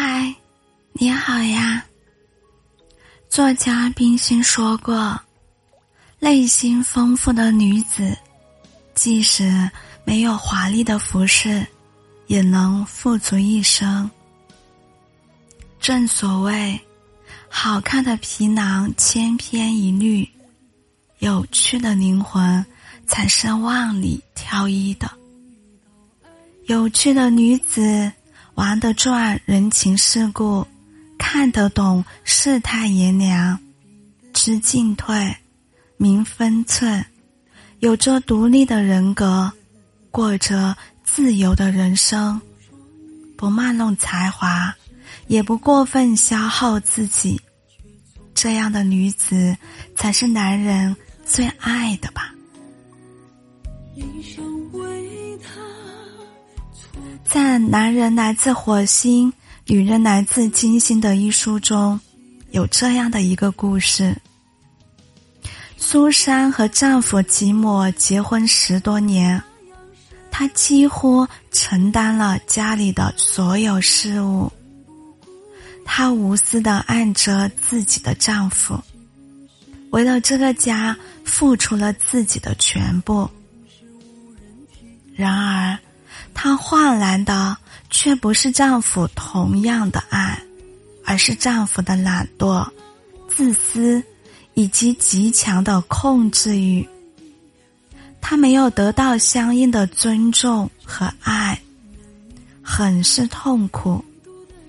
嗨，你好呀。作家冰心说过：“内心丰富的女子，即使没有华丽的服饰，也能富足一生。”正所谓，好看的皮囊千篇一律，有趣的灵魂才是万里挑一的。有趣的女子。玩得转人情世故，看得懂世态炎凉，知进退，明分寸，有着独立的人格，过着自由的人生，不卖弄才华，也不过分消耗自己，这样的女子才是男人最爱的吧。在《男人来自火星，女人来自金星》的一书中，有这样的一个故事：苏珊和丈夫吉姆结婚十多年，她几乎承担了家里的所有事务。她无私的爱着自己的丈夫，为了这个家付出了自己的全部。然而，她换来的却不是丈夫同样的爱，而是丈夫的懒惰、自私以及极强的控制欲。她没有得到相应的尊重和爱，很是痛苦，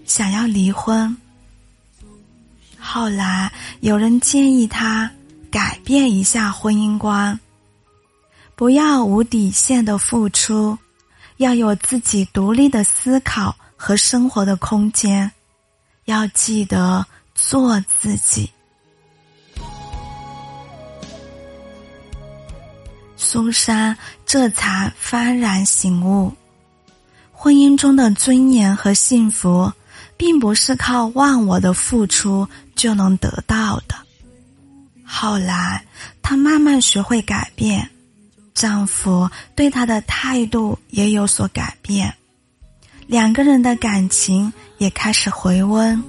想要离婚。后来有人建议她改变一下婚姻观，不要无底线的付出。要有自己独立的思考和生活的空间，要记得做自己。苏珊这才幡然醒悟：婚姻中的尊严和幸福，并不是靠忘我的付出就能得到的。后来，她慢慢学会改变。丈夫对她的态度也有所改变，两个人的感情也开始回温。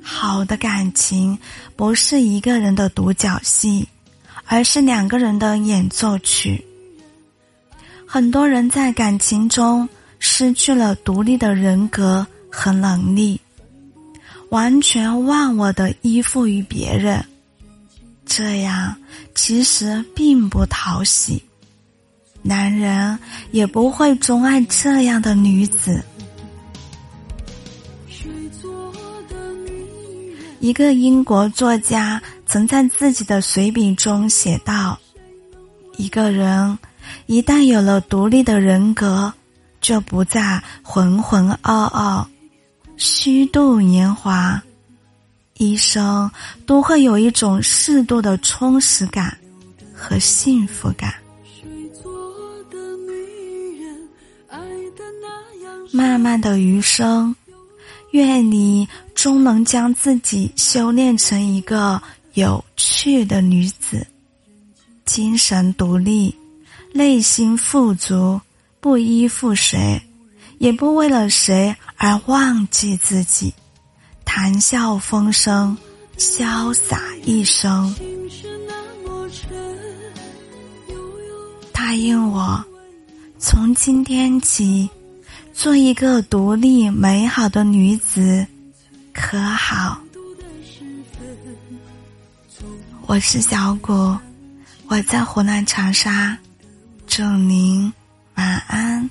好的感情不是一个人的独角戏，而是两个人的演奏曲。很多人在感情中失去了独立的人格和能力，完全忘我的依附于别人。这样其实并不讨喜，男人也不会钟爱这样的女子。一个英国作家曾在自己的随笔中写道：“一个人一旦有了独立的人格，就不再浑浑噩噩、虚度年华。”一生都会有一种适度的充实感和幸福感。漫漫的余生，愿你终能将自己修炼成一个有趣的女子，精神独立，内心富足，不依附谁，也不为了谁而忘记自己。谈笑风生，潇洒一生。答应我，从今天起，做一个独立美好的女子，可好？我是小谷，我在湖南长沙，祝您晚安